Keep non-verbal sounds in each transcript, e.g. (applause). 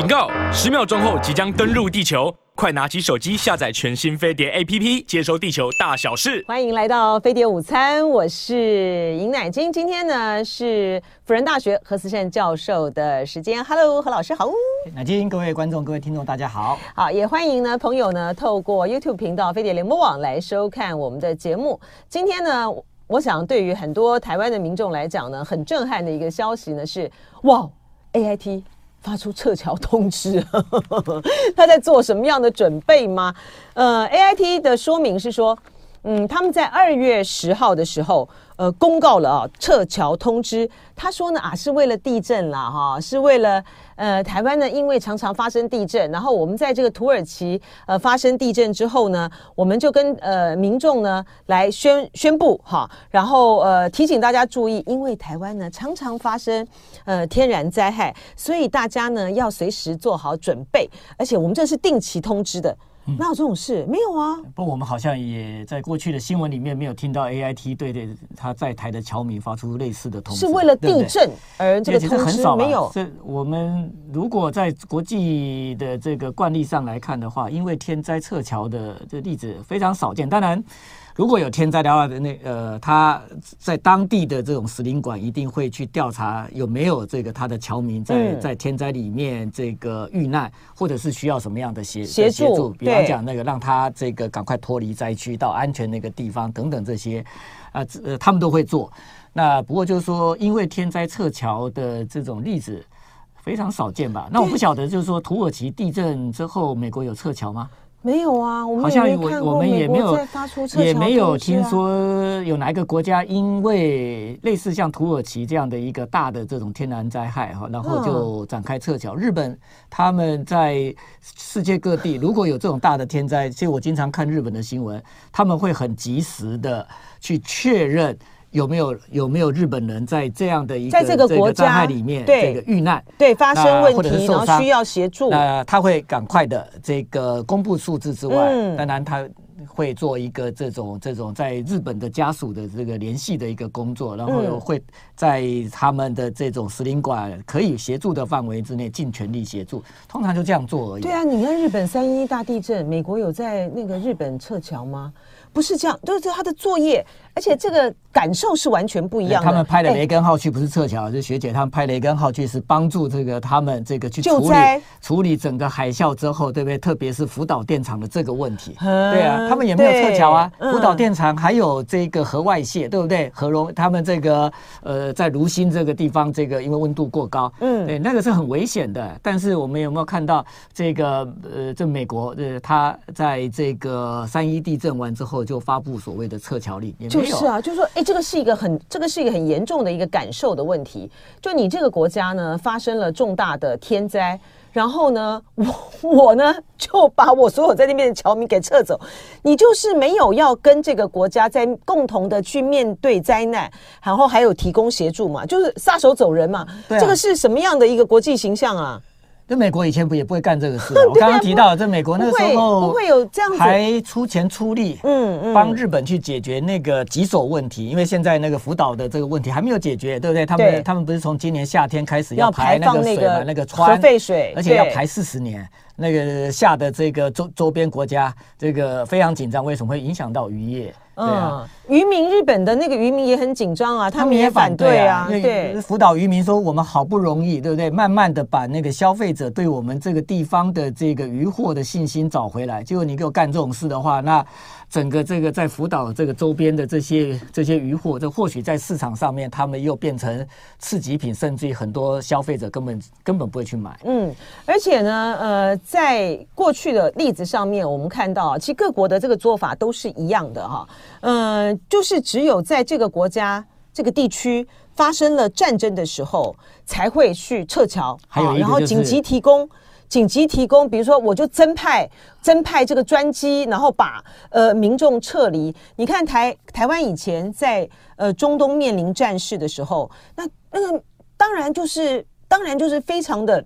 警告！十秒钟后即将登陆地球，快拿起手机下载全新飞碟 APP，接收地球大小事。欢迎来到飞碟午餐，我是尹乃菁。今天呢是辅仁大学何思胜教授的时间。Hello，何老师好。乃菁，各位观众、各位听众，大家好。好，也欢迎呢朋友呢透过 YouTube 频道飞碟联播网来收看我们的节目。今天呢，我想对于很多台湾的民众来讲呢，很震撼的一个消息呢是，哇，AIT。发出撤侨通知，(laughs) 他在做什么样的准备吗？呃，AIT 的说明是说，嗯，他们在二月十号的时候。呃，公告了啊，撤侨通知。他说呢啊，是为了地震啦，哈，是为了呃，台湾呢，因为常常发生地震，然后我们在这个土耳其呃发生地震之后呢，我们就跟呃民众呢来宣宣布哈，然后呃提醒大家注意，因为台湾呢常常发生呃天然灾害，所以大家呢要随时做好准备，而且我们这是定期通知的。哪有这种事？没有啊！不，我们好像也在过去的新闻里面没有听到 AIT 对对他在台的侨民发出类似的通知。是为了地震而这个通知很少没有。这我们如果在国际的这个惯例上来看的话，因为天灾撤侨的这例子非常少见。当然。如果有天灾的话，那呃，他在当地的这种使领馆一定会去调查有没有这个他的侨民在在天灾里面这个遇难，或者是需要什么样的协协助，助，比方讲那个让他这个赶快脱离灾区到安全那个地方等等这些，啊，呃，他们都会做。那不过就是说，因为天灾撤侨的这种例子非常少见吧？那我不晓得，就是说土耳其地震之后，美国有撤侨吗？没有啊，我们好像我我们也没有也没有听说有哪一个国家因为类似像土耳其这样的一个大的这种天然灾害哈，然后就展开撤侨。日本他们在世界各地如果有这种大的天灾，其实我经常看日本的新闻，他们会很及时的去确认。有没有有没有日本人在这样的一个在这个国家里面这个遇难对发生问题然后需要协助那他会赶快的这个公布数字之外，当然他会做一个这种这种在日本的家属的这个联系的一个工作，然后会在他们的这种使领馆可以协助的范围之内尽全力协助，通常就这样做而已。对啊，你看日本三一大地震，美国有在那个日本撤侨吗？不是这样，就是他的作业，而且这个感受是完全不一样的。他们拍的雷根号去不是撤侨，是学姐他们拍雷根号去是帮助这个他们这个去处理处理整个海啸之后，对不对？特别是福岛电厂的这个问题。对啊，他们也没有撤侨啊。福岛电厂还有这个核外泄，对不对？核融他们这个呃在炉心这个地方，这个因为温度过高，嗯，对，那个是很危险的。但是我们有没有看到这个呃，这美国呃，他在这个三一地震完之后。就发布所谓的撤侨令，就是啊，就是说，哎，这个是一个很，这个是一个很严重的一个感受的问题。就你这个国家呢，发生了重大的天灾，然后呢，我我呢就把我所有在那边的侨民给撤走，你就是没有要跟这个国家在共同的去面对灾难，然后还有提供协助嘛，就是撒手走人嘛。对啊，这个是什么样的一个国际形象啊？这美国以前不也不会干这个事？(laughs) 我刚刚提到，这美国那个时候不会有这样子，还出钱出力，嗯嗯，帮日本去解决那个棘手问题。因为现在那个福岛的这个问题还没有解决，对不对？他们他们不是从今年夏天开始要排那个水嘛？那个核废水，而且要排四十年。那个下的这个周周边国家，这个非常紧张，为什么会影响到渔业？对啊，渔民日本的那个渔民也很紧张啊，他们也反对啊。对，辅导渔民说，我们好不容易，对不对？慢慢的把那个消费者对我们这个地方的这个渔获的信心找回来，结果你给我干这种事的话，那。整个这个在福岛这个周边的这些这些渔获，这或许在市场上面，他们又变成次级品，甚至于很多消费者根本根本不会去买。嗯，而且呢，呃，在过去的例子上面，我们看到，其实各国的这个做法都是一样的哈。嗯、呃，就是只有在这个国家这个地区发生了战争的时候，才会去撤侨，还有、就是、然后紧急提供。紧急提供，比如说，我就增派增派这个专机，然后把呃民众撤离。你看台台湾以前在呃中东面临战事的时候，那那个当然就是当然就是非常的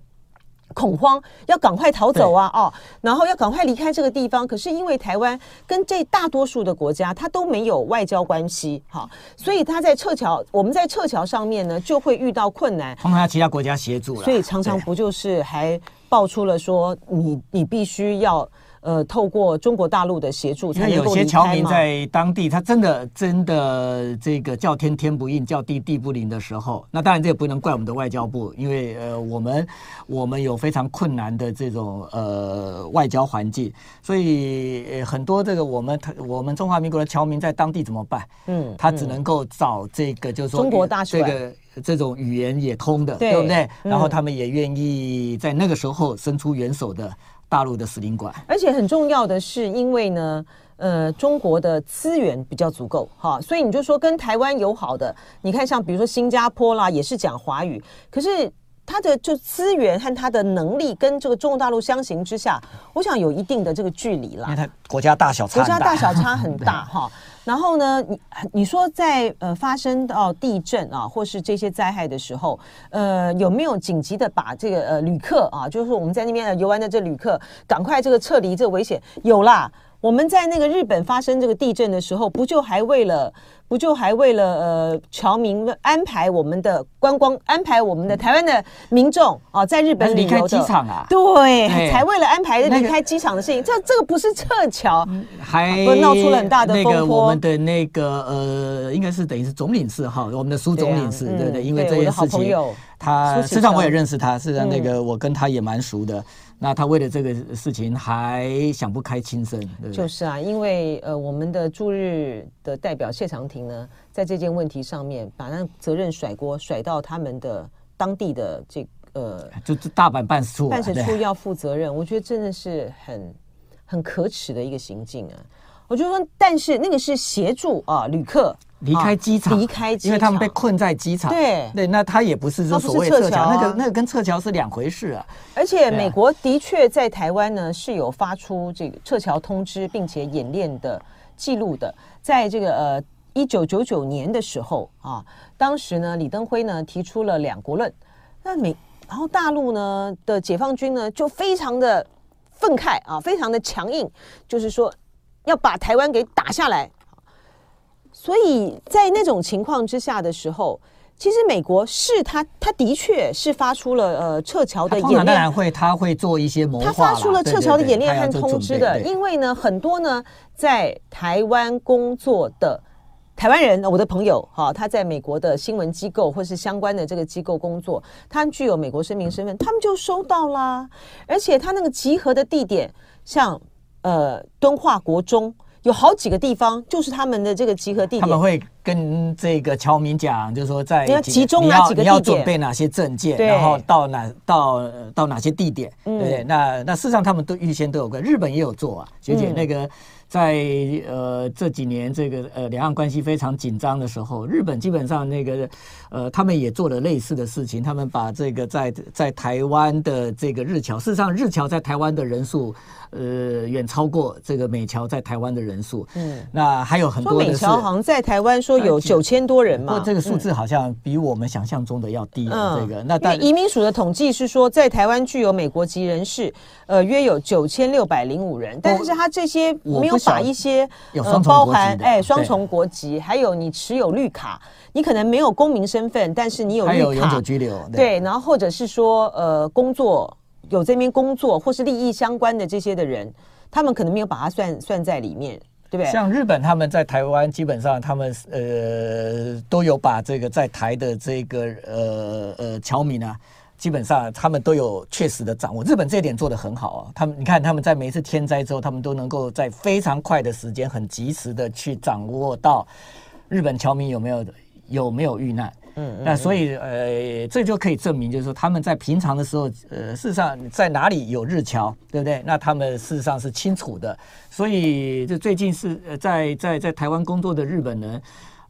恐慌，要赶快逃走啊哦，然后要赶快离开这个地方。可是因为台湾跟这大多数的国家，它都没有外交关系，哈，所以他在撤侨，我们在撤侨上面呢就会遇到困难。通常要其他国家协助了，所以常常不就是还。爆出了说你你必须要。呃，透过中国大陆的协助，才能够离开吗？有些侨民在当地，他真的真的这个叫天天不应，叫地地不灵的时候，那当然这也不能怪我们的外交部，因为呃，我们我们有非常困难的这种呃外交环境，所以很多这个我们我们中华民国的侨民在当地怎么办？嗯，他只能够找这个就是说中国大使这个这种语言也通的，对，对不对？然后他们也愿意在那个时候伸出援手的。大陆的使领馆，而且很重要的是，因为呢，呃，中国的资源比较足够，哈，所以你就说跟台湾友好的，你看像比如说新加坡啦，也是讲华语，可是它的就资源和它的能力跟这个中国大陆相形之下，我想有一定的这个距离啦。因为它国家大小差，国家大小差很大 (laughs) 哈。然后呢，你你说在呃发生到地震啊，或是这些灾害的时候，呃，有没有紧急的把这个呃旅客啊，就是我们在那边游玩的这旅客，赶快这个撤离这个危险？有啦，我们在那个日本发生这个地震的时候，不就还为了。不就还为了呃侨民安排我们的观光，安排我们的台湾的民众啊，在日本离开机场啊？对，才为了安排离开机场的事情。这这个不是撤侨，还闹出了很大的风波。那个我们的那个呃，应该是等于是总领事哈，我们的苏总领事，对对，因为这件事情，他实际上我也认识他，实际上那个我跟他也蛮熟的。那他为了这个事情还想不开轻生，就是啊，因为呃，我们的驻日的代表谢长廷呢，在这件问题上面把那责任甩锅甩到他们的当地的这呃，就大阪办事处办事处要负责任，我觉得真的是很很可耻的一个行径啊。我就说，但是那个是协助啊旅客。离开机场，离开机场，因为他们被困在机场。对对，那他也不是说所谓撤侨，那个那个跟撤侨是两回事啊。而且美国的确在台湾呢是有发出这个撤侨通知，并且演练的记录的。在这个呃一九九九年的时候啊，当时呢李登辉呢提出了两国论，那美然后大陆呢的解放军呢就非常的愤慨啊，非常的强硬，就是说要把台湾给打下来。所以在那种情况之下的时候，其实美国是他，他的确是发出了呃撤侨的演练，当然会，他会做一些谋划，他发出了撤侨的演练和通知的，因为呢，很多呢在台湾工作的台湾人，我的朋友哈，他在美国的新闻机构或是相关的这个机构工作，他具有美国公民身份，他们就收到啦，而且他那个集合的地点，像呃敦化国中。有好几个地方，就是他们的这个集合地点。他们会跟这个侨民讲，就是说在你要集中哪几个地点，你要准备哪些证件，然后到哪到到哪些地点，对不对？那那事实上他们都预先都有个，日本也有做啊，学姐那个。在呃这几年这个呃两岸关系非常紧张的时候，日本基本上那个呃他们也做了类似的事情，他们把这个在在台湾的这个日侨，事实上日侨在台湾的人数呃远超过这个美侨在台湾的人数。嗯，那还有很多的是美侨好像在台湾说有九千多人嘛，不过这个数字好像比我们想象中的要低。嗯，这个那但移民署的统计是说，在台湾具有美国籍人士呃约有九千六百零五人，但是他这些没有。把一些呃包含哎双重国籍，还有你持有绿卡，你可能没有公民身份，但是你有绿卡，有永久居留，对，然后或者是说呃工作有这边工作或是利益相关的这些的人，他们可能没有把它算算在里面，对不对？像日本他们在台湾，基本上他们呃都有把这个在台的这个呃呃侨民啊。基本上他们都有确实的掌握，日本这一点做得很好啊。他们你看他们在每一次天灾之后，他们都能够在非常快的时间，很及时的去掌握到日本侨民有没有有没有遇难。嗯，嗯，那所以呃，这就可以证明，就是说他们在平常的时候，呃，事实上在哪里有日侨，对不对？那他们事实上是清楚的。所以这最近是呃，在在在台湾工作的日本人。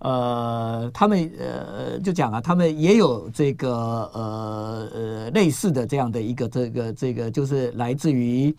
呃，他们呃就讲啊，他们也有这个呃呃类似的这样的一个这个这个，就是来自于。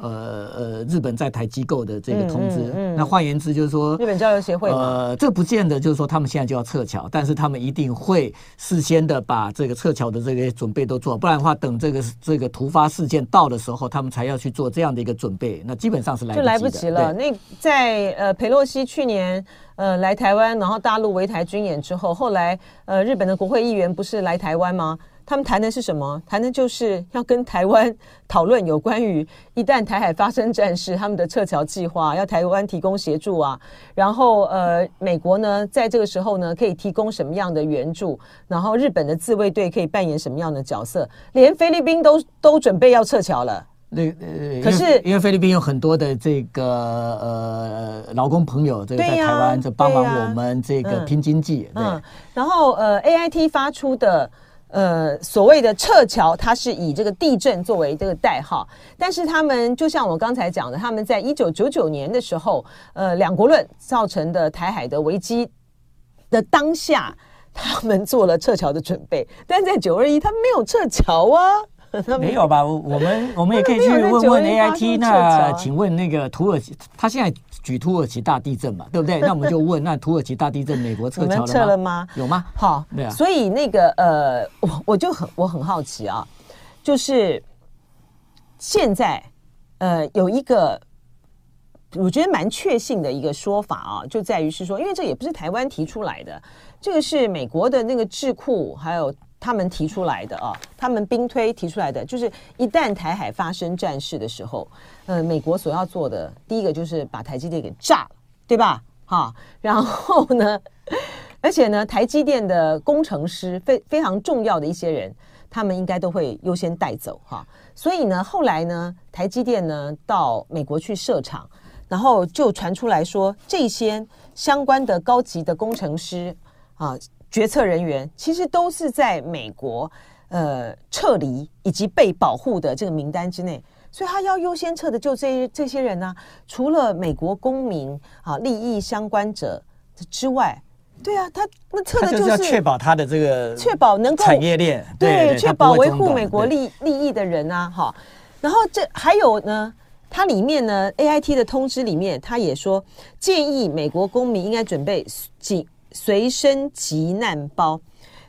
呃呃，日本在台机构的这个通知，嗯嗯嗯、那换言之就是说，日本交流协会，呃，这不见得就是说他们现在就要撤侨，但是他们一定会事先的把这个撤侨的这个准备都做，不然的话，等这个这个突发事件到的时候，他们才要去做这样的一个准备，那基本上是来就来不及了。那在呃佩洛西去年呃来台湾，然后大陆围台军演之后，后来呃日本的国会议员不是来台湾吗？他们谈的是什么？谈的就是要跟台湾讨论有关于一旦台海发生战事，他们的撤侨计划，要台湾提供协助啊。然后呃，美国呢，在这个时候呢，可以提供什么样的援助？然后日本的自卫队可以扮演什么样的角色？连菲律宾都都准备要撤侨了。那呃，可是因为菲律宾有很多的这个呃劳工朋友，这个在台湾就帮忙我们这个拼经济。嗯，然后呃，AIT 发出的。呃，所谓的撤侨，它是以这个地震作为这个代号，但是他们就像我刚才讲的，他们在一九九九年的时候，呃，两国论造成的台海的危机的当下，他们做了撤侨的准备，但在九二一，他们没有撤侨啊。没有吧？我们 (laughs) 我们也可以去问问 AIT。那请问那个土耳其，他现在举土耳其大地震嘛，对不对？那我们就问，那土耳其大地震，美国撤侨了了吗？有吗？好，对啊。所以那个呃，我我就很我很好奇啊，就是现在呃有一个我觉得蛮确信的一个说法啊，就在于是说，因为这也不是台湾提出来的，这个是美国的那个智库还有。他们提出来的啊，他们兵推提出来的，就是一旦台海发生战事的时候，呃，美国所要做的第一个就是把台积电给炸了，对吧？哈，然后呢，(laughs) 而且呢，台积电的工程师非非常重要的一些人，他们应该都会优先带走哈。所以呢，后来呢，台积电呢到美国去设厂，然后就传出来说，这些相关的高级的工程师啊。决策人员其实都是在美国，呃，撤离以及被保护的这个名单之内，所以他要优先撤的就这这些人呢、啊。除了美国公民啊，利益相关者之外，对啊，他那撤的就是要确保他的这个确保能够产业链，对，确保维护美国利利益的人啊，哈。然后这还有呢，它里面呢，AIT 的通知里面，他也说建议美国公民应该准备紧。随身急难包，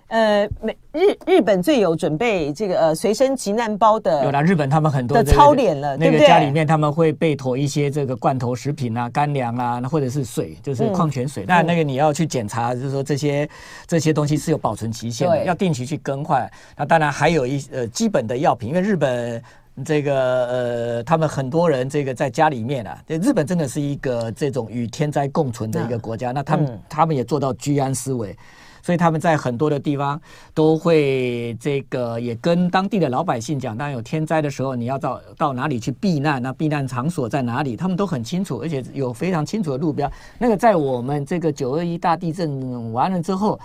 呃，美日日本最有准备这个呃随身急难包的，有了日本他们很多的操练了，那个家里面他们会备妥一些这个罐头食品啊、干粮啊，或者是水，就是矿泉水。那、嗯、那个你要去检查，就是说这些这些东西是有保存期限的，要定期去更换。那当然还有一呃基本的药品，因为日本。这个呃，他们很多人这个在家里面啊，日本真的是一个这种与天灾共存的一个国家。那他们、嗯、他们也做到居安思危，所以他们在很多的地方都会这个也跟当地的老百姓讲，当有天灾的时候，你要到到哪里去避难？那避难场所在哪里？他们都很清楚，而且有非常清楚的路标。那个在我们这个九二一大地震完了之后。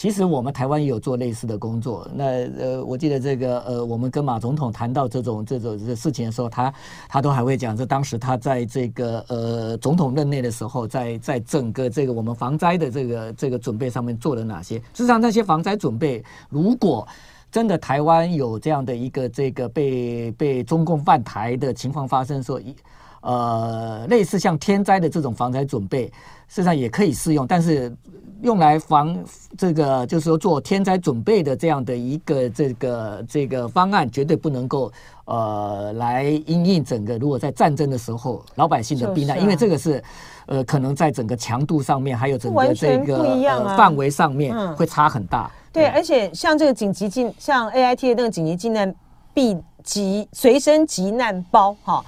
其实我们台湾也有做类似的工作。那呃，我记得这个呃，我们跟马总统谈到这种这种事情的时候，他他都还会讲，这当时他在这个呃总统任内的时候，在在整个这个我们防灾的这个这个准备上面做了哪些。事实上，那些防灾准备，如果真的台湾有这样的一个这个被被中共犯台的情况发生的时候，一呃类似像天灾的这种防灾准备，事实上也可以适用，但是。用来防这个，就是说做天灾准备的这样的一个这个这个方案，绝对不能够呃来因应整个。如果在战争的时候，老百姓的避难，因为这个是呃可能在整个强度上面，还有整个这个范围上面会差很大。对，而且像这个紧急进，像 AIT 的那个紧急进难避急随身急难包哈，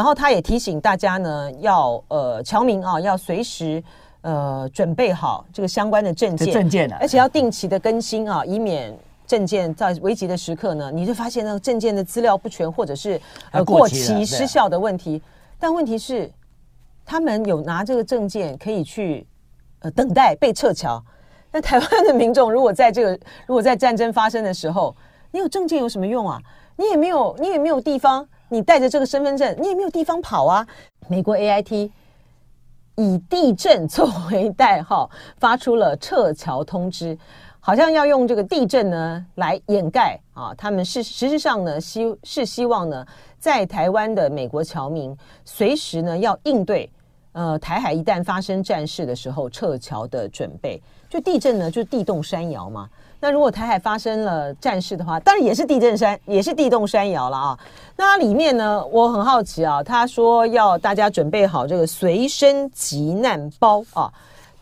然后他也提醒大家呢，要呃侨民啊，要随时。呃，准备好这个相关的证件，证件，而且要定期的更新啊，以免证件在危急的时刻呢，你就发现那个证件的资料不全，或者是呃过期失效的问题。但问题是，他们有拿这个证件可以去呃等待被撤侨。那台湾的民众如果在这个如果在战争发生的时候，你有证件有什么用啊？你也没有，你也没有地方，你带着这个身份证，你也没有地方跑啊。美国 AIT。以地震作为代号，发出了撤侨通知，好像要用这个地震呢来掩盖啊。他们是实质上呢希是希望呢，在台湾的美国侨民随时呢要应对，呃，台海一旦发生战事的时候撤侨的准备。就地震呢，就地动山摇嘛。那如果台海发生了战事的话，当然也是地震山，也是地动山摇了啊。那它里面呢，我很好奇啊，他说要大家准备好这个随身急难包啊，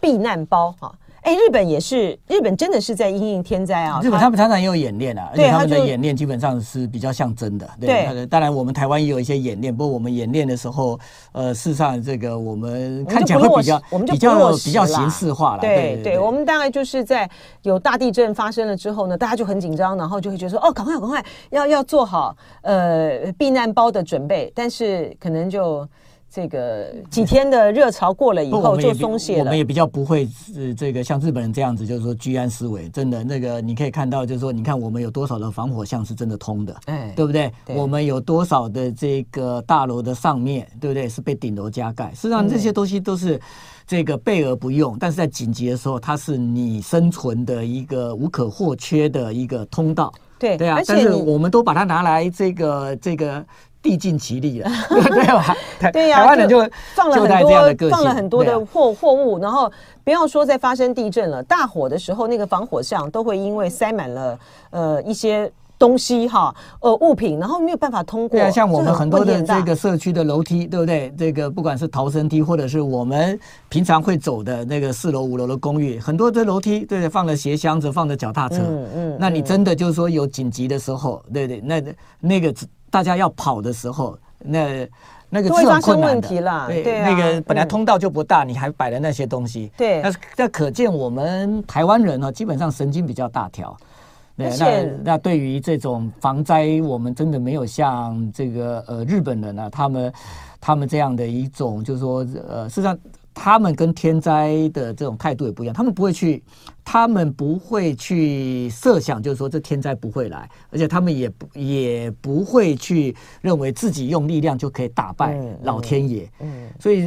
避难包啊。哎，日本也是，日本真的是在因应天灾啊。日本他们常常也有演练啊，而且他们的演练基本上是比较像真的。对，当然我们台湾也有一些演练，不过我们演练的时候，呃，事实上这个我们看起来会比较，我们就比较比较形式化了。对对，我们大概就是在有大地震发生了之后呢，大家就很紧张，然后就会觉得说，哦，赶快赶快要要做好呃避难包的准备，但是可能就。这个几天的热潮过了以后就松懈了。我们也比较不会是这个像日本人这样子，就是说居安思危。真的，那个你可以看到，就是说，你看我们有多少的防火巷是真的通的，哎，对不对？对。我们有多少的这个大楼的上面，对不对？是被顶楼加盖。实际上这些东西都是这个备而不用，但是在紧急的时候，它是你生存的一个无可或缺的一个通道。对对啊，但是我们都把它拿来这个这个。地尽其力了，(laughs) 对吧？(laughs) 对呀，台湾人就放了很多，放了很多的货货物，然后不要说在发生地震了，大火的时候，那个防火巷都会因为塞满了呃一些东西哈，呃物品，然后没有办法通过。对啊，像我们很多的这个社区的楼梯，对不对？这个不管是逃生梯，或者是我们平常会走的那个四楼五楼的公寓，很多的楼梯，对对，放了鞋箱子，放了脚踏车。嗯嗯。那你真的就是说有紧急的时候，对对，那那个。大家要跑的时候，那那个是很困难的。对，对啊、那个本来通道就不大，嗯、你还摆了那些东西。对，那那可见我们台湾人呢，基本上神经比较大条。对，那那对于这种防灾，我们真的没有像这个呃日本人呢、啊，他们他们这样的一种，就是说呃，事实上。他们跟天灾的这种态度也不一样，他们不会去，他们不会去设想，就是说这天灾不会来，而且他们也不也不会去认为自己用力量就可以打败老天爷。嗯，嗯，所以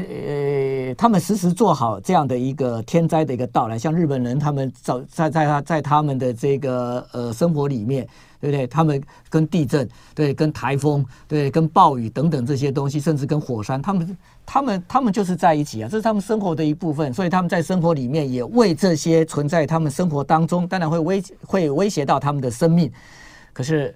呃，他们时时做好这样的一个天灾的一个到来，像日本人，他们早在在他在他们的这个呃生活里面。对不对？他们跟地震，对，跟台风，对，跟暴雨等等这些东西，甚至跟火山，他们，他们，他们就是在一起啊，这是他们生活的一部分。所以他们在生活里面也为这些存在他们生活当中，当然会威会威胁到他们的生命。可是，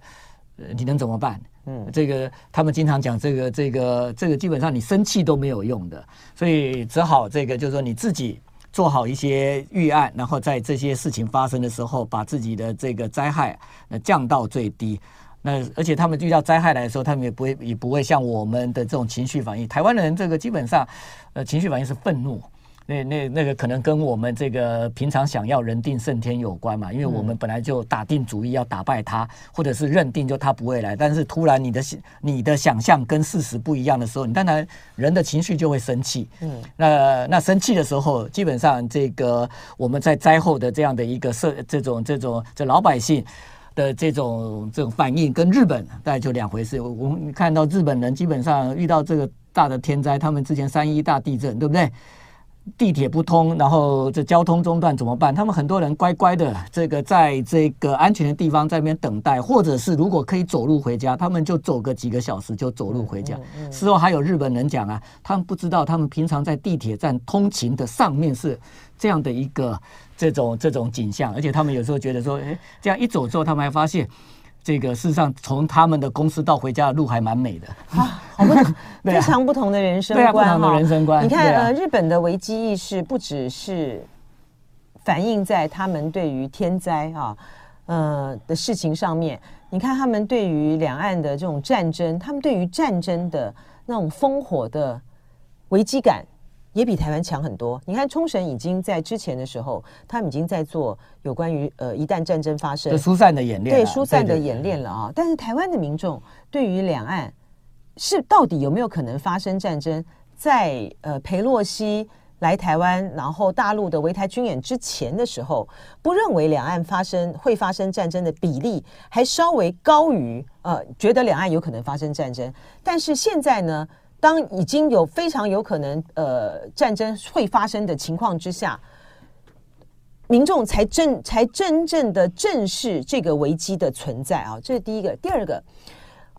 你能怎么办？嗯，这个他们经常讲，这个这个这个基本上你生气都没有用的，所以只好这个就是说你自己。做好一些预案，然后在这些事情发生的时候，把自己的这个灾害那降到最低。那而且他们遇到灾害来的时候，他们也不会也不会像我们的这种情绪反应。台湾人这个基本上，呃，情绪反应是愤怒。那那那个可能跟我们这个平常想要人定胜天有关嘛，因为我们本来就打定主意要打败他，或者是认定就他不会来，但是突然你的你的想象跟事实不一样的时候，你当然人的情绪就会生气。嗯，那那生气的时候，基本上这个我们在灾后的这样的一个社这种这种这老百姓的这种这种反应，跟日本大概就两回事。我们看到日本人基本上遇到这个大的天灾，他们之前三一大地震，对不对？地铁不通，然后这交通中断怎么办？他们很多人乖乖的，这个在这个安全的地方在那边等待，或者是如果可以走路回家，他们就走个几个小时就走路回家。事后还有日本人讲啊，他们不知道他们平常在地铁站通勤的上面是这样的一个这种这种景象，而且他们有时候觉得说，哎，这样一走之后，他们还发现。这个事实上，从他们的公司到回家的路还蛮美的啊，好不同，(laughs) 非常不同的人生观，不同的人生观。你看，呃，日本的危机意识不只是反映在他们对于天灾啊，呃的事情上面。你看，他们对于两岸的这种战争，他们对于战争的那种烽火的危机感。也比台湾强很多。你看，冲绳已经在之前的时候，他们已经在做有关于呃，一旦战争发生，疏散的演练，对疏散的演练了啊。但是台湾的民众对于两岸是到底有没有可能发生战争，在呃裴洛西来台湾，然后大陆的围台军演之前的时候，不认为两岸发生会发生战争的比例还稍微高于呃，觉得两岸有可能发生战争。但是现在呢？当已经有非常有可能呃战争会发生的情况之下，民众才真才真正的正视这个危机的存在啊，这是第一个。第二个，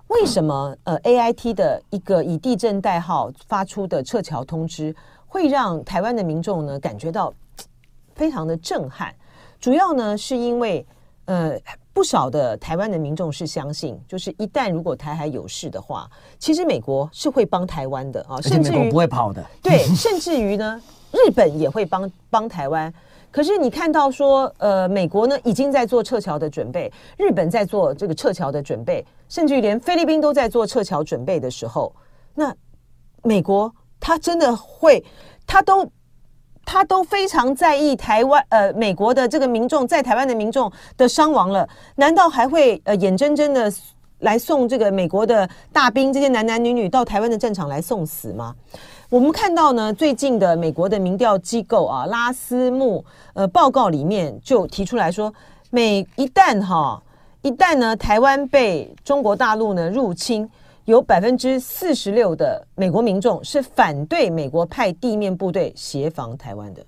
为什么呃 AIT 的一个以地震代号发出的撤侨通知，会让台湾的民众呢感觉到非常的震撼？主要呢是因为呃。不少的台湾的民众是相信，就是一旦如果台海有事的话，其实美国是会帮台湾的啊，甚至于不会跑的。对，(laughs) 甚至于呢，日本也会帮帮台湾。可是你看到说，呃，美国呢已经在做撤侨的准备，日本在做这个撤侨的准备，甚至于连菲律宾都在做撤侨准备的时候，那美国他真的会，他都他都非常在意台湾，呃，美国的这个民众在台湾的民众的伤亡了，难道还会呃眼睁睁的来送这个美国的大兵这些男男女女到台湾的战场来送死吗？我们看到呢，最近的美国的民调机构啊，拉斯穆呃报告里面就提出来说，每一旦哈一旦呢台湾被中国大陆呢入侵，有百分之四十六的美国民众是反对美国派地面部队协防台湾的。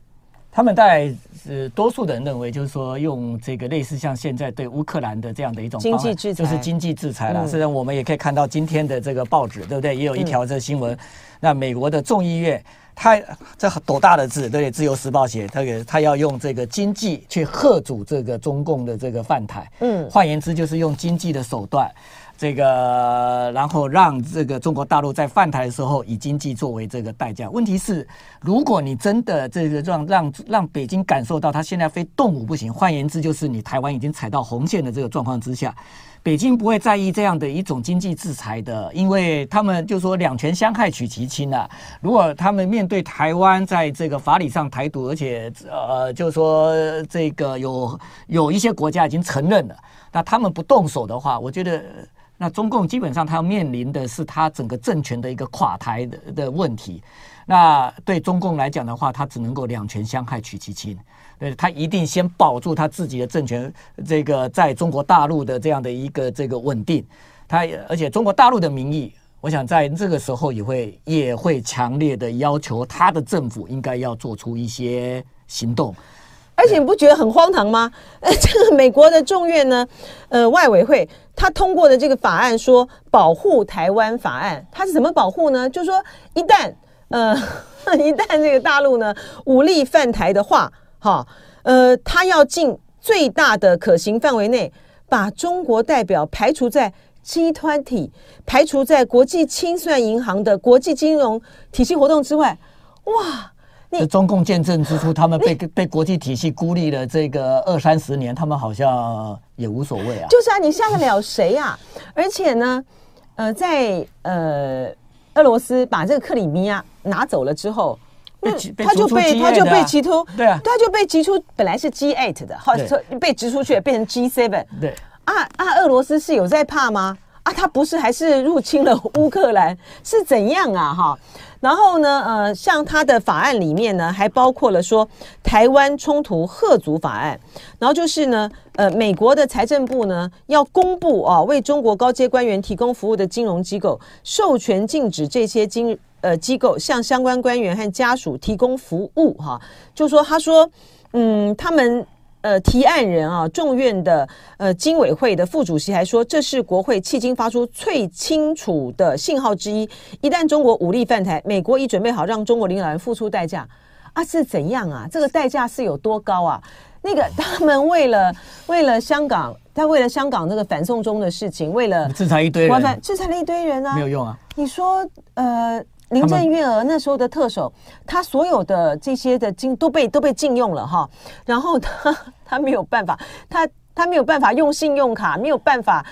他们大概是多数的人认为，就是说用这个类似像现在对乌克兰的这样的一种经济制裁，就是经济制裁了。实际上，我们也可以看到今天的这个报纸，对不对？也有一条这新闻。那美国的众议院，他这多大的字，对不对？自由时报写，他给他要用这个经济去吓阻这个中共的这个犯台。嗯，换言之，就是用经济的手段。这个，然后让这个中国大陆在犯台的时候以经济作为这个代价。问题是，如果你真的这个让让让北京感受到他现在非动武不行，换言之就是你台湾已经踩到红线的这个状况之下，北京不会在意这样的一种经济制裁的，因为他们就说两权相害取其轻啊。如果他们面对台湾在这个法理上台独，而且呃，就是说这个有有一些国家已经承认了，那他们不动手的话，我觉得。那中共基本上他要面临的是他整个政权的一个垮台的的问题。那对中共来讲的话，他只能够两权相害取其轻。对，他一定先保住他自己的政权，这个在中国大陆的这样的一个这个稳定。他而且中国大陆的民意，我想在这个时候也会也会强烈的要求他的政府应该要做出一些行动。而且你不觉得很荒唐吗？呃，(laughs) 这个美国的众院呢，呃，外委会他通过的这个法案说保护台湾法案，它是怎么保护呢？就是说一旦呃 (laughs) 一旦这个大陆呢武力犯台的话，哈，呃，他要尽最大的可行范围内把中国代表排除在 G20，排除在国际清算银行的国际金融体系活动之外，哇！这中共建政之初，他们被被国际体系孤立了这个二三十年，他们好像也无所谓啊。就是啊，你吓得了谁啊？而且呢，呃，在呃俄罗斯把这个克里米亚拿走了之后，那他就被他就被挤出，对啊，他就被挤出，本来是 G eight 的，后来被挤出去变成 G seven。对啊啊，俄罗斯是有在怕吗？啊，他不是还是入侵了乌克兰？是怎样啊？哈。然后呢，呃，像他的法案里面呢，还包括了说台湾冲突吓阻法案，然后就是呢，呃，美国的财政部呢要公布啊，为中国高阶官员提供服务的金融机构授权禁止这些金呃机构向相关官员和家属提供服务哈、啊，就说他说，嗯，他们。呃，提案人啊，众院的呃经委会的副主席还说，这是国会迄今发出最清楚的信号之一。一旦中国武力犯台，美国已准备好让中国领导人付出代价啊！是怎样啊？这个代价是有多高啊？那个 (laughs) 他们为了为了香港，他为了香港那个反送中的事情，为了制裁一堆人，制裁了一堆人啊，没有用啊！你说呃。林郑月娥那时候的特首，他所有的这些的金都被都被禁用了哈，然后他他 (laughs) 没有办法，他他没有办法用信用卡，没有办法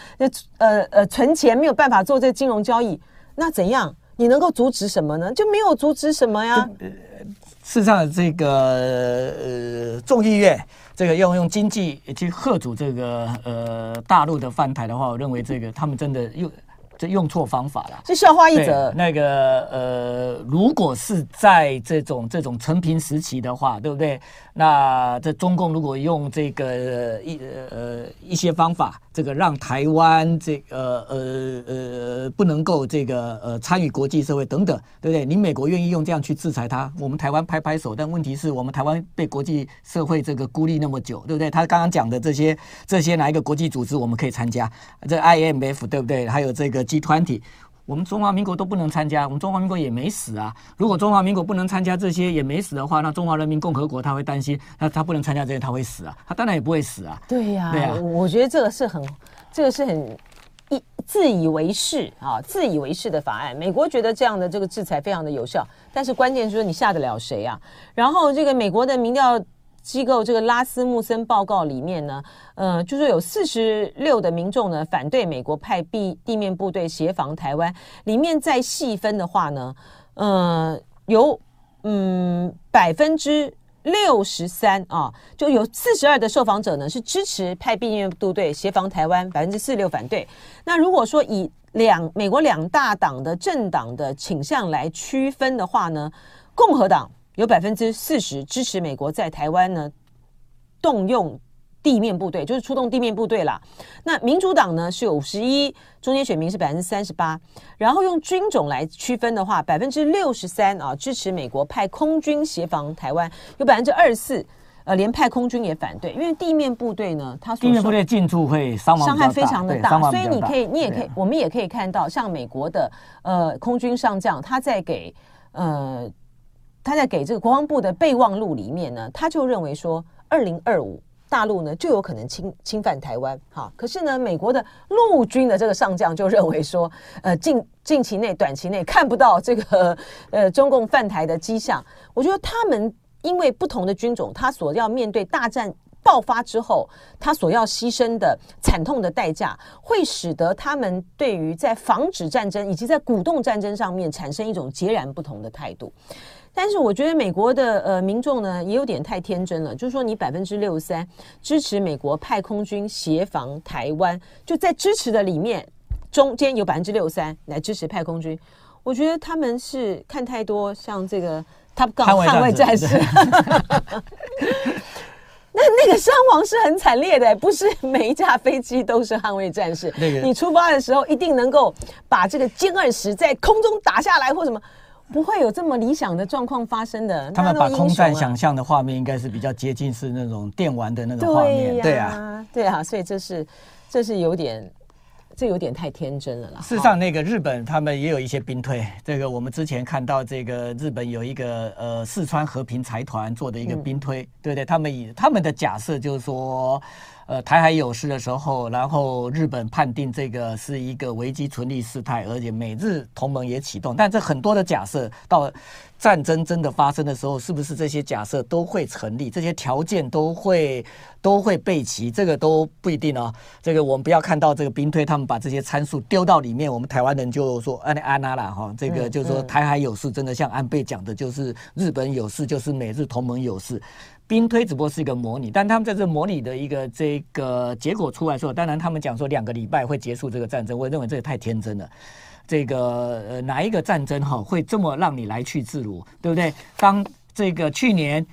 呃呃存钱，没有办法做这个金融交易，那怎样？你能够阻止什么呢？就没有阻止什么呀？呃、事实上，这个呃众议院这个要用经济去吓阻这个呃大陆的翻台的话，我认为这个他们真的又。这用错方法了，是校花一则。那个呃，如果是在这种这种成平时期的话，对不对？那这中共如果用这个一呃一些方法，这个让台湾这个呃呃不能够这个呃参与国际社会等等，对不对？你美国愿意用这样去制裁他，我们台湾拍拍手。但问题是我们台湾被国际社会这个孤立那么久，对不对？他刚刚讲的这些这些哪一个国际组织我们可以参加？这 IMF 对不对？还有这个 G20。我们中华民国都不能参加，我们中华民国也没死啊。如果中华民国不能参加这些也没死的话，那中华人民共和国他会担心，那他不能参加这些他会死啊？他当然也不会死啊。对呀、啊，对呀、啊。我觉得这个是很，这个是很一自以为是啊，自以为是的法案。美国觉得这样的这个制裁非常的有效，但是关键就是你下得了谁啊？然后这个美国的民调机构这个拉斯穆森报告里面呢，呃，就说有四十六的民众呢反对美国派地地面部队协防台湾，里面再细分的话呢，呃，有嗯百分之六十三啊，就有四十二的受访者呢是支持派地面部队协防台湾，百分之四十六反对。那如果说以两美国两大党的政党的倾向来区分的话呢，共和党有百分之四十支持美国在台湾呢动用地面部队，就是出动地面部队啦。那民主党呢是有五十一，中间选民是百分之三十八。然后用军种来区分的话，百分之六十三啊支持美国派空军协防台湾，有百分之二十四，呃，连派空军也反对，因为地面部队呢，它地面部队进驻会伤亡伤害非常的大，大所以你可以，你也可以，啊、我们也可以看到，像美国的呃空军上将，他在给呃他在给这个国防部的备忘录里面呢，他就认为说，二零二五。大陆呢就有可能侵侵犯台湾，哈，可是呢，美国的陆军的这个上将就认为说，呃，近近期内、短期内看不到这个 (laughs) 呃中共犯台的迹象。我觉得他们因为不同的军种，他所要面对大战爆发之后，他所要牺牲的惨痛的代价，会使得他们对于在防止战争以及在鼓动战争上面产生一种截然不同的态度。但是我觉得美国的呃民众呢也有点太天真了，就是说你百分之六十三支持美国派空军协防台湾，就在支持的里面中间有百分之六十三来支持派空军，我觉得他们是看太多像这个 Top Gun 捍卫战士，(laughs) 那那个伤亡是很惨烈的，不是每一架飞机都是捍卫战士。那个、你出发的时候一定能够把这个歼二十在空中打下来或什么。不会有这么理想的状况发生的。他们把空战想象的画面，应该是比较接近是那种电玩的那个画面。对啊，对啊，所以这是这是有点，这有点太天真了啦。事实上，那个日本他们也有一些兵推。这个我们之前看到，这个日本有一个呃四川和平财团做的一个兵推，嗯、对不对？他们以他们的假设就是说。呃，台海有事的时候，然后日本判定这个是一个危机存立事态，而且美日同盟也启动。但这很多的假设，到战争真的发生的时候，是不是这些假设都会成立？这些条件都会都会备齐？这个都不一定哦。这个我们不要看到这个兵推，他们把这些参数丢到里面，我们台湾人就说安安娜啦哈。这个就是说台海有事，真的像安倍讲的，就是日本有事，就是美日同盟有事。兵推只不过是一个模拟，但他们在这模拟的一个这个结果出来之后，当然他们讲说两个礼拜会结束这个战争，我认为这个太天真了。这个呃哪一个战争哈会这么让你来去自如，对不对？当这个去年。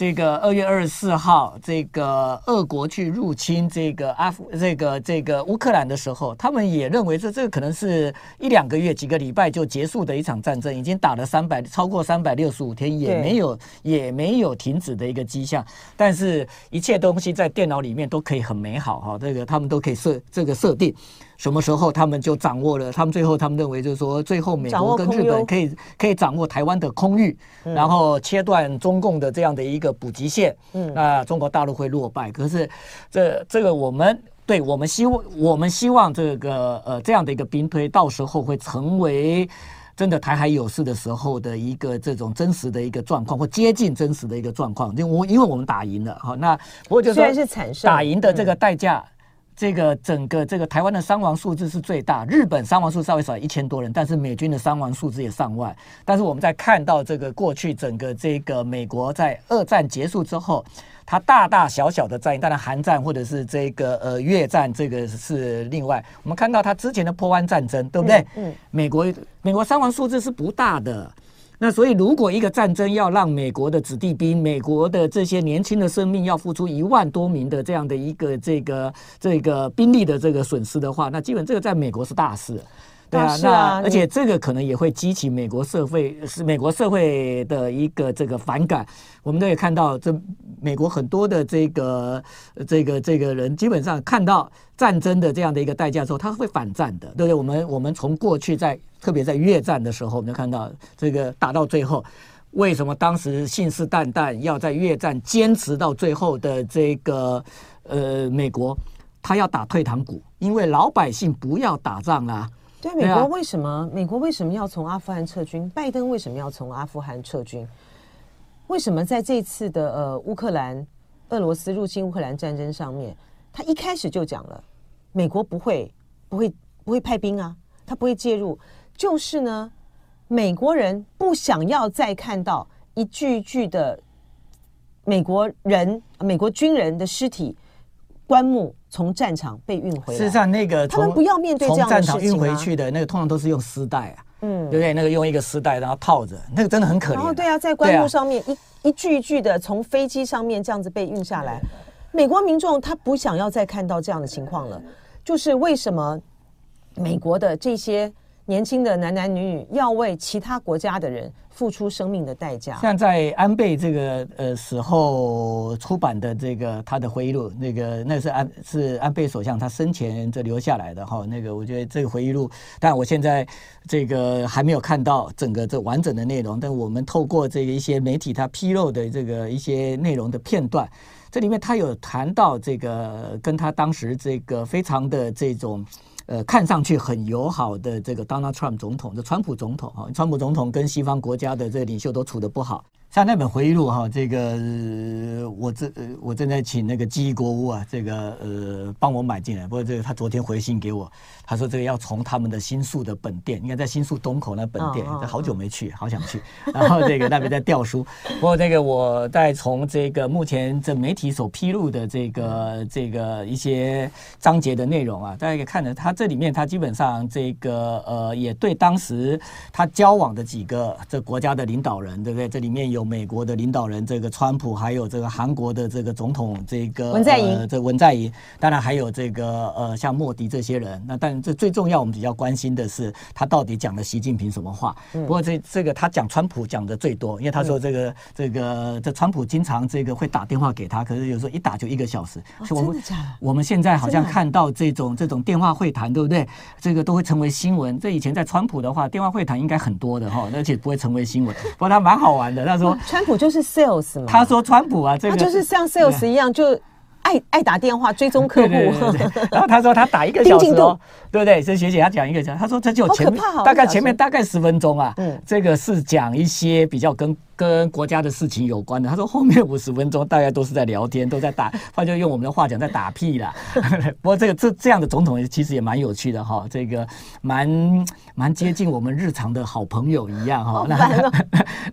这个二月二十四号，这个俄国去入侵这个阿富这个这个乌克兰的时候，他们也认为这这个可能是一两个月、几个礼拜就结束的一场战争，已经打了三百超过三百六十五天，也没有也没有停止的一个迹象。但是，一切东西在电脑里面都可以很美好哈，这个他们都可以设这个设定。什么时候他们就掌握了？他们最后他们认为就是说，最后美国跟日本可以可以掌握台湾的空域，然后切断中共的这样的一个补给线，嗯，那中国大陆会落败。可是这这个我们对我们希望我们希望这个呃这样的一个兵推，到时候会成为真的台海有事的时候的一个这种真实的一个状况，或接近真实的一个状况。因为我因为我们打赢了哈，那不过就是说打赢的这个代价。这个整个这个台湾的伤亡数字是最大，日本伤亡数稍微少一千多人，但是美军的伤亡数字也上万。但是我们在看到这个过去整个这个美国在二战结束之后，它大大小小的战役，当然韩战或者是这个呃越战，这个是另外。我们看到它之前的波湾战争，对不对？嗯，嗯美国美国伤亡数字是不大的。那所以，如果一个战争要让美国的子弟兵、美国的这些年轻的生命要付出一万多名的这样的一个这个这个兵力的这个损失的话，那基本这个在美国是大事。对啊，那而且这个可能也会激起美国社会是美国社会的一个这个反感。我们都可以看到，这美国很多的这个这个这个人，基本上看到战争的这样的一个代价之后，他会反战的，对不对？我们我们从过去在特别在越战的时候，我们就看到这个打到最后，为什么当时信誓旦旦要在越战坚持到最后的这个呃美国，他要打退堂鼓，因为老百姓不要打仗啦。对，美国为什么？啊、美国为什么要从阿富汗撤军？拜登为什么要从阿富汗撤军？为什么在这次的呃乌克兰俄罗斯入侵乌克兰战争上面，他一开始就讲了，美国不会不会不会派兵啊，他不会介入，就是呢，美国人不想要再看到一具一具的美国人、美国军人的尸体棺木从战场被运回来。事实上，那个他们不要面对这样的事情啊，从战场运回去的那个，通常都是用丝带啊。嗯，对不对？那个用一个丝带，然后套着，那个真的很可怜。然后对啊，在棺木上面一一具一具的从飞机上面这样子被运下来，美国民众他不想要再看到这样的情况了。就是为什么美国的这些年轻的男男女女要为其他国家的人付出生命的代价？像在安倍这个呃时候出版的这个他的回忆录，那个那是安是安倍首相他生前这留下来的哈。那个我觉得这个回忆录，但我现在这个还没有看到整个这完整的内容。但我们透过这个一些媒体他披露的这个一些内容的片段，这里面他有谈到这个跟他当时这个非常的这种。呃，看上去很友好的这个 Donald Trump 总统，这川普总统啊，川普总统跟西方国家的这个领袖都处得不好。像那本回忆录哈，这个、呃、我正我正在请那个记忆国屋啊，这个呃帮我买进来。不过这个他昨天回信给我，他说这个要从他们的新宿的本店，应该在新宿东口那本店，这好久没去，好想去。(laughs) 然后这个那边在调书。不过这个我在从这个目前这媒体所披露的这个这个一些章节的内容啊，大家可以看着他这里面他基本上这个呃也对当时他交往的几个这国家的领导人，对不对？这里面有。美国的领导人这个川普，还有这个韩国的这个总统这个文在寅，呃，这文在寅，当然还有这个呃像莫迪这些人。那但这最重要，我们比较关心的是他到底讲了习近平什么话。不过这这个他讲川普讲的最多，因为他说这个这个这川普经常这个会打电话给他，可是有时候一打就一个小时。所以我们我们现在好像看到这种这种电话会谈，对不对？这个都会成为新闻。这以前在川普的话，电话会谈应该很多的哈，而且不会成为新闻。不过他蛮好玩的，他说。川普就是 sales 嘛，他说川普啊，这个他就是像 sales 一样，就爱爱打电话追踪客户。然后他说他打一个小时哦，对不对？这学姐她讲一个小时，他说这就前面大概前面大概十分钟啊，嗯，这个是讲一些比较跟。跟国家的事情有关的，他说后面五十分钟大概都是在聊天，都在打，(laughs) 他就用我们的话讲在打屁啦。(laughs) 不过这个这这样的总统其实也蛮有趣的哈，这个蛮蛮接近我们日常的好朋友一样哈。那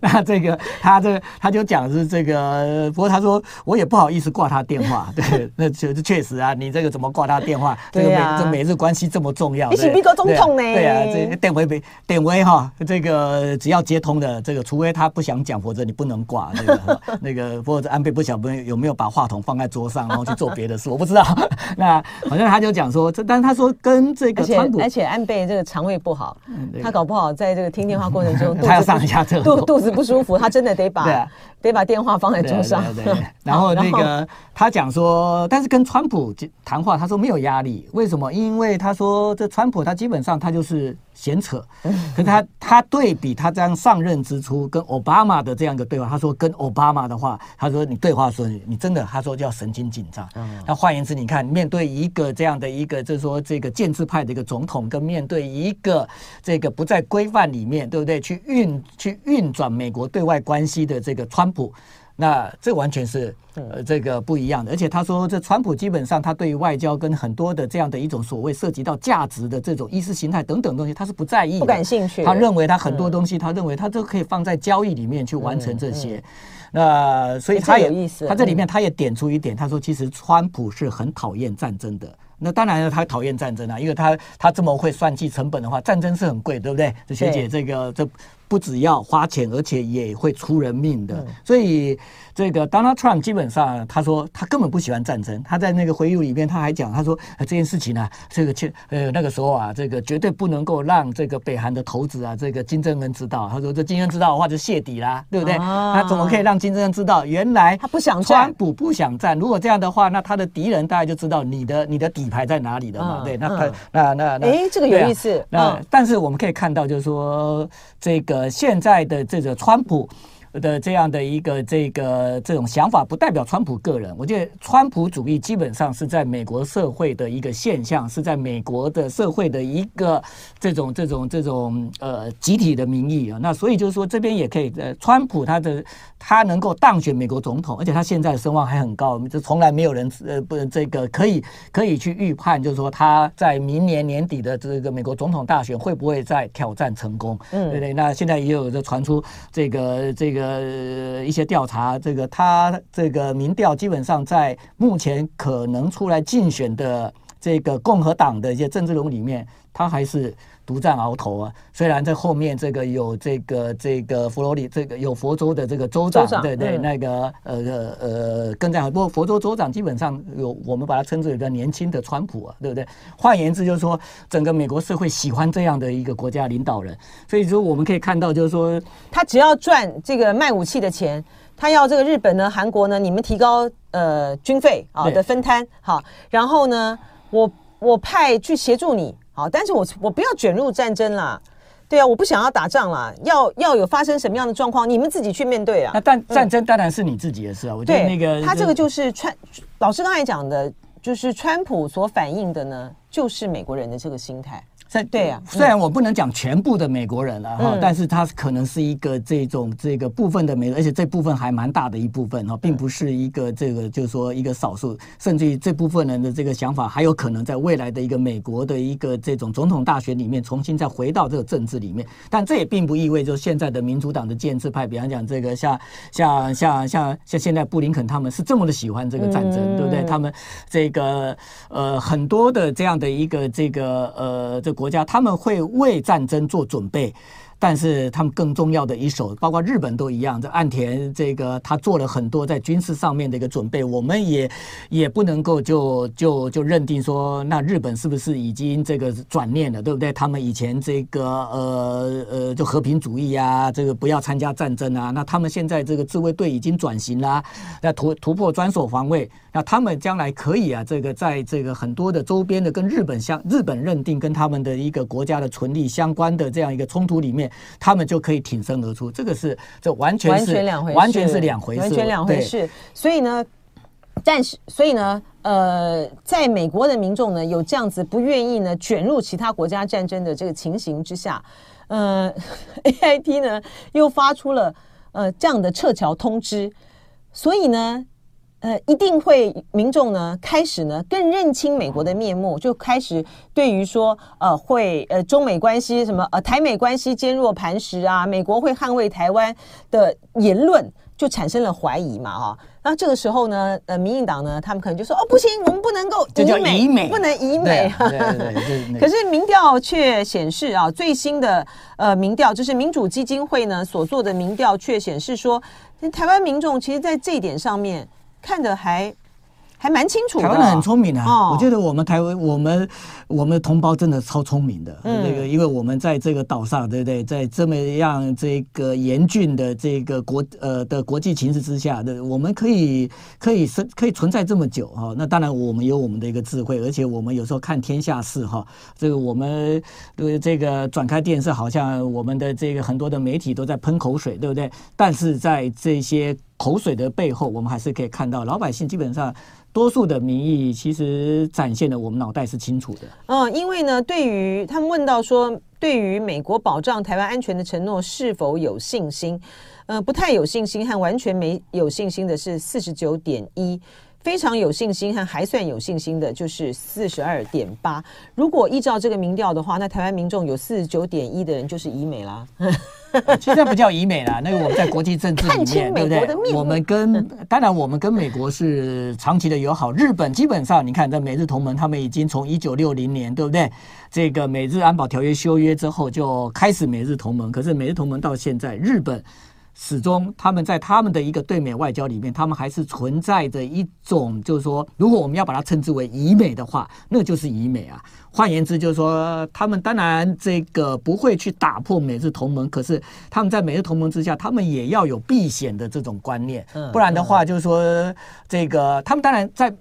(laughs) 那这个他这个他就讲是这个，不过他说我也不好意思挂他电话，对，那确确实啊，你这个怎么挂他电话？这个美这美日关系这么重要，你是美国总统呢？对啊，这个电话被电话哈，这个只要接通的，这个除非他不想讲。或者你不能挂那个那个，或者安倍不晓得有没有把话筒放在桌上，然后去做别的事，我不知道。(laughs) 那好像他就讲说，这但是他说跟这个川普，而且安倍这个肠胃不好，他搞不好在这个听电话过程中，(laughs) 他要上一下厕所，肚肚子不舒服，他真的得把 (laughs) 得把电话放在桌上。对，然后那个他讲说，但是跟川普谈话，他说没有压力，为什么？因为他说这川普他基本上他就是。闲扯，可是他他对比他这样上任之初跟奥巴马的这样一个对话，他说跟奥巴马的话，他说你对话说你真的，他说叫神经紧张。那换言之，你看面对一个这样的一个，就是说这个建制派的一个总统，跟面对一个这个不在规范里面，对不对？去运去运转美国对外关系的这个川普。那这完全是呃这个不一样的，而且他说这川普基本上他对于外交跟很多的这样的一种所谓涉及到价值的这种意识形态等等东西，他是不在意、不感兴趣。他认为他很多东西，他认为他都可以放在交易里面去完成这些。那所以他也他这里面他也点出一点，他说其实川普是很讨厌战争的。那当然了，他讨厌战争啊，因为他他这么会算计成本的话，战争是很贵，对不对？这学姐这个这。不只要花钱，而且也会出人命的。所以这个 Donald Trump 基本上他说他根本不喜欢战争。他在那个回忆录里面他还讲，他说这件事情啊，这个去呃那个时候啊，这个绝对不能够让这个北韩的头子啊，这个金正恩知道。他说这金正恩知道的话就泄底啦，对不对？他怎么可以让金正恩知道？原来他不想战，川普不想战。如果这样的话，那他的敌人大概就知道你的你的底牌在哪里了嘛？对，那他那那那哎，这个有意思。那但是我们可以看到，就是说这个。呃，现在的这个川普，的这样的一个这个这种想法，不代表川普个人。我觉得川普主义基本上是在美国社会的一个现象，是在美国的社会的一个这种这种这种呃集体的民意啊。那所以就是说，这边也可以，呃，川普他的他能够当选美国总统，而且他现在声望还很高，就从来没有人呃不这个可以可以去预判，就是说他在明年年底的这个美国总统大选会不会再挑战成功？嗯，对对。那现在也有在传出这个这个呃一些调查，这个他这个民调基本上在目前可能出来竞选的这个共和党的一些政治人物里面，他还是。独占鳌头啊！虽然在后面这个有这个这个佛罗里这个有佛州的这个州长，州长对对，嗯、那个呃呃跟在，不过佛州州长基本上有我们把它称之为一个年轻的川普啊，对不对？换言之，就是说整个美国社会喜欢这样的一个国家领导人，所以说我们可以看到，就是说他只要赚这个卖武器的钱，他要这个日本呢、韩国呢，你们提高呃军费啊的分摊好，然后呢，我我派去协助你。好，但是我我不要卷入战争啦，对啊，我不想要打仗啦，要要有发生什么样的状况，你们自己去面对啊。那但战争当然是你自己的事啊。嗯、我觉得那个他这个就是川老师刚才讲的，就是川普所反映的呢，就是美国人的这个心态。在对啊，虽然我不能讲全部的美国人了哈，但是他可能是一个这种这个部分的美，而且这部分还蛮大的一部分哈，并不是一个这个就是说一个少数，甚至于这部分人的这个想法还有可能在未来的一个美国的一个这种总统大选里面重新再回到这个政治里面，但这也并不意味着现在的民主党的建制派，比方讲这个像像像像像现在布林肯他们是这么的喜欢这个战争，对不对？他们这个呃很多的这样的一个这个呃这。国家他们会为战争做准备。但是他们更重要的一手，包括日本都一样。这岸田这个他做了很多在军事上面的一个准备，我们也也不能够就就就认定说，那日本是不是已经这个转念了，对不对？他们以前这个呃呃就和平主义啊，这个不要参加战争啊，那他们现在这个自卫队已经转型啦，那突突破专守防卫，那他们将来可以啊，这个在这个很多的周边的跟日本相日本认定跟他们的一个国家的存立相关的这样一个冲突里面。他们就可以挺身而出，这个是这完全是完全两回事，完全是两回事，完全两回事。所以呢，但是所以呢，呃，在美国的民众呢有这样子不愿意呢卷入其他国家战争的这个情形之下，呃，(laughs) AIT 呢又发出了呃这样的撤侨通知，所以呢。呃，一定会民众呢开始呢更认清美国的面目，就开始对于说呃会呃中美关系什么呃台美关系坚若磐石啊，美国会捍卫台湾的言论就产生了怀疑嘛哈、哦。那这个时候呢，呃，民进党呢他们可能就说哦不行，我们不能够以美，以美不能以美。可是民调却显示啊，最新的呃民调就是民主基金会呢所做的民调却显示说，台湾民众其实在这一点上面。看得还还蛮清楚的，台湾人很聪明啊！哦、我觉得我们台湾，我们我们的同胞真的超聪明的。嗯，那个因为我们在这个岛上，对不对？在这么样这个严峻的这个国呃的国际形势之下，对，我们可以可以生可以存在这么久哈。那当然，我们有我们的一个智慧，而且我们有时候看天下事哈。这个我们对这个转开电视，好像我们的这个很多的媒体都在喷口水，对不对？但是在这些。口水的背后，我们还是可以看到老百姓基本上多数的民意，其实展现的我们脑袋是清楚的。嗯，因为呢，对于他们问到说，对于美国保障台湾安全的承诺是否有信心？呃，不太有信心和完全没有信心的是四十九点一，非常有信心和还算有信心的就是四十二点八。如果依照这个民调的话，那台湾民众有四十九点一的人就是以美啦。其实不叫以美啦，那个我们在国际政治里面，对不对？我们跟 (laughs) 当然我们跟美国是长期的友好。日本基本上你看，在美日同盟，他们已经从一九六零年，对不对？这个美日安保条约修约之后就开始美日同盟。可是美日同盟到现在，日本始终他们在他们的一个对美外交里面，他们还是存在着一种，就是说，如果我们要把它称之为以美的话，那就是以美啊。换言之，就是说，他们当然这个不会去打破美日同盟，可是他们在美日同盟之下，他们也要有避险的这种观念，不然的话，就是说，这个他们当然在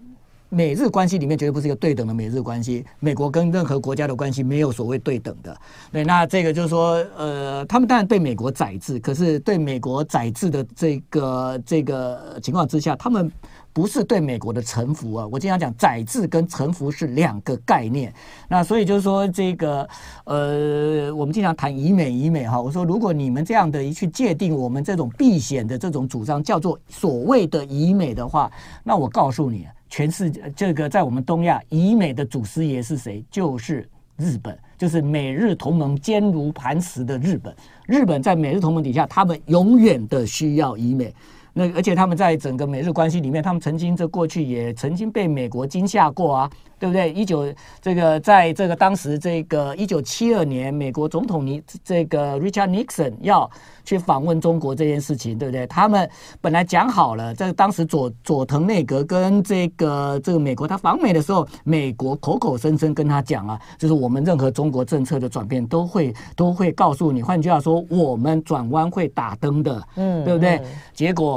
美日关系里面绝对不是一个对等的美日关系。美国跟任何国家的关系没有所谓对等的。对，那这个就是说，呃，他们当然对美国宰制，可是对美国宰制的这个这个情况之下，他们。不是对美国的臣服啊！我经常讲，宰制跟臣服是两个概念。那所以就是说，这个呃，我们经常谈以美以美哈。我说，如果你们这样的一去界定我们这种避险的这种主张，叫做所谓的以美的话，那我告诉你，全世界这个在我们东亚以美的祖师爷是谁？就是日本，就是美日同盟坚如磐石的日本。日本在美日同盟底下，他们永远的需要以美。那而且他们在整个美日关系里面，他们曾经这过去也曾经被美国惊吓过啊。对不对？一九这个在这个当时这个一九七二年，美国总统尼这个 Richard Nixon 要去访问中国这件事情，对不对？他们本来讲好了，在当时佐佐藤内阁跟这个这个美国他访美的时候，美国口口声声跟他讲啊，就是我们任何中国政策的转变都会都会告诉你，换句话说，我们转弯会打灯的，嗯，对不对？结果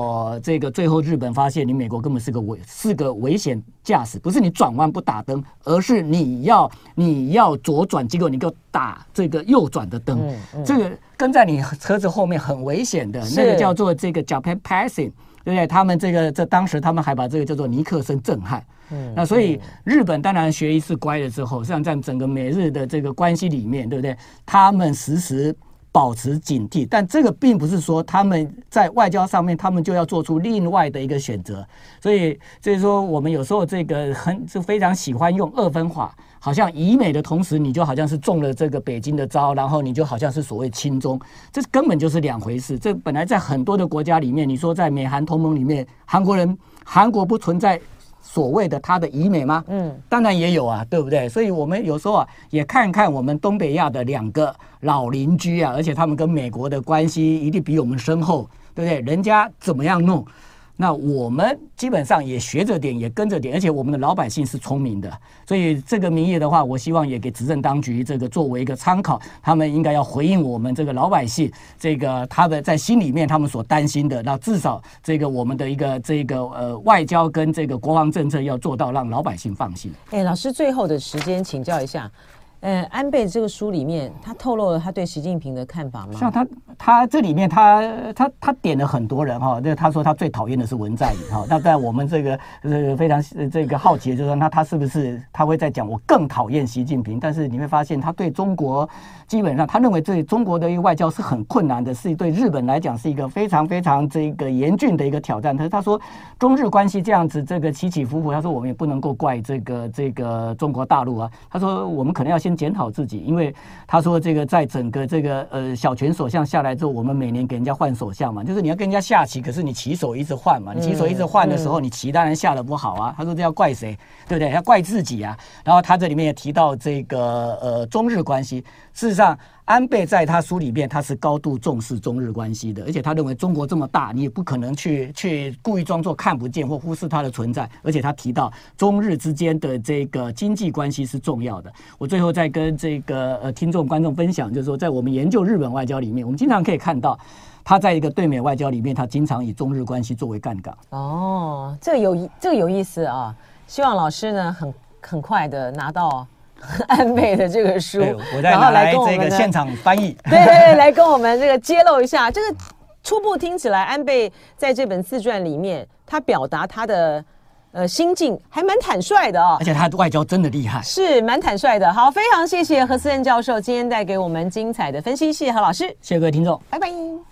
这个最后日本发现，你美国根本是个危是个危险驾驶，不是你转弯不打灯。而是你要你要左转，结果你给我打这个右转的灯，嗯嗯、这个跟在你车子后面很危险的，那个叫做这个 Japan Passing，对不对？他们这个在当时他们还把这个叫做尼克森震撼。嗯，那所以日本当然学一次乖了之后，实际上在整个美日的这个关系里面，对不对？他们时时。保持警惕，但这个并不是说他们在外交上面，他们就要做出另外的一个选择。所以，所以说我们有时候这个很是非常喜欢用二分法，好像以美的同时，你就好像是中了这个北京的招，然后你就好像是所谓亲中，这根本就是两回事。这本来在很多的国家里面，你说在美韩同盟里面，韩国人韩国不存在。所谓的他的以美吗？嗯，当然也有啊，对不对？所以我们有时候啊，也看看我们东北亚的两个老邻居啊，而且他们跟美国的关系一定比我们深厚，对不对？人家怎么样弄？那我们基本上也学着点，也跟着点，而且我们的老百姓是聪明的，所以这个民意的话，我希望也给执政当局这个作为一个参考，他们应该要回应我们这个老百姓，这个他的在心里面他们所担心的，那至少这个我们的一个这个呃外交跟这个国防政策要做到让老百姓放心。哎，老师，最后的时间请教一下。呃，安倍这个书里面，他透露了他对习近平的看法吗？像他，他这里面他他他点了很多人哈，这他说他最讨厌的是文在寅哈。那在我们这个呃非常这个好奇，就是说那他是不是他会在讲我更讨厌习近平？但是你会发现他对中国基本上他认为对中国的一个外交是很困难的，是对日本来讲是一个非常非常这个严峻的一个挑战。他他说中日关系这样子这个起起伏伏，他说我们也不能够怪这个这个中国大陆啊。他说我们可能要先。检讨自己，因为他说这个在整个这个呃小泉首相下来之后，我们每年给人家换首相嘛，就是你要跟人家下棋，可是你棋手一直换嘛，你棋手一直换的时候，你棋当然下的不好啊。他说这要怪谁，对不对？要怪自己啊。然后他这里面也提到这个呃中日关系，事实上。安倍在他书里面，他是高度重视中日关系的，而且他认为中国这么大，你也不可能去去故意装作看不见或忽视它的存在。而且他提到中日之间的这个经济关系是重要的。我最后再跟这个呃听众观众分享，就是说，在我们研究日本外交里面，我们经常可以看到，他在一个对美外交里面，他经常以中日关系作为杠杆。哦，这个有这个有意思啊！希望老师呢，很很快的拿到。(laughs) 安倍的这个书，然后来跟我们这个现场翻译，(laughs) 对对对，来跟我们这个揭露一下。这个初步听起来，安倍在这本自传里面，他表达他的呃心境还蛮坦率的哦，而且他的外交真的厉害，是蛮坦率的。好，非常谢谢何思恩教授今天带给我们精彩的分析，谢谢何老师，谢谢各位听众，拜拜。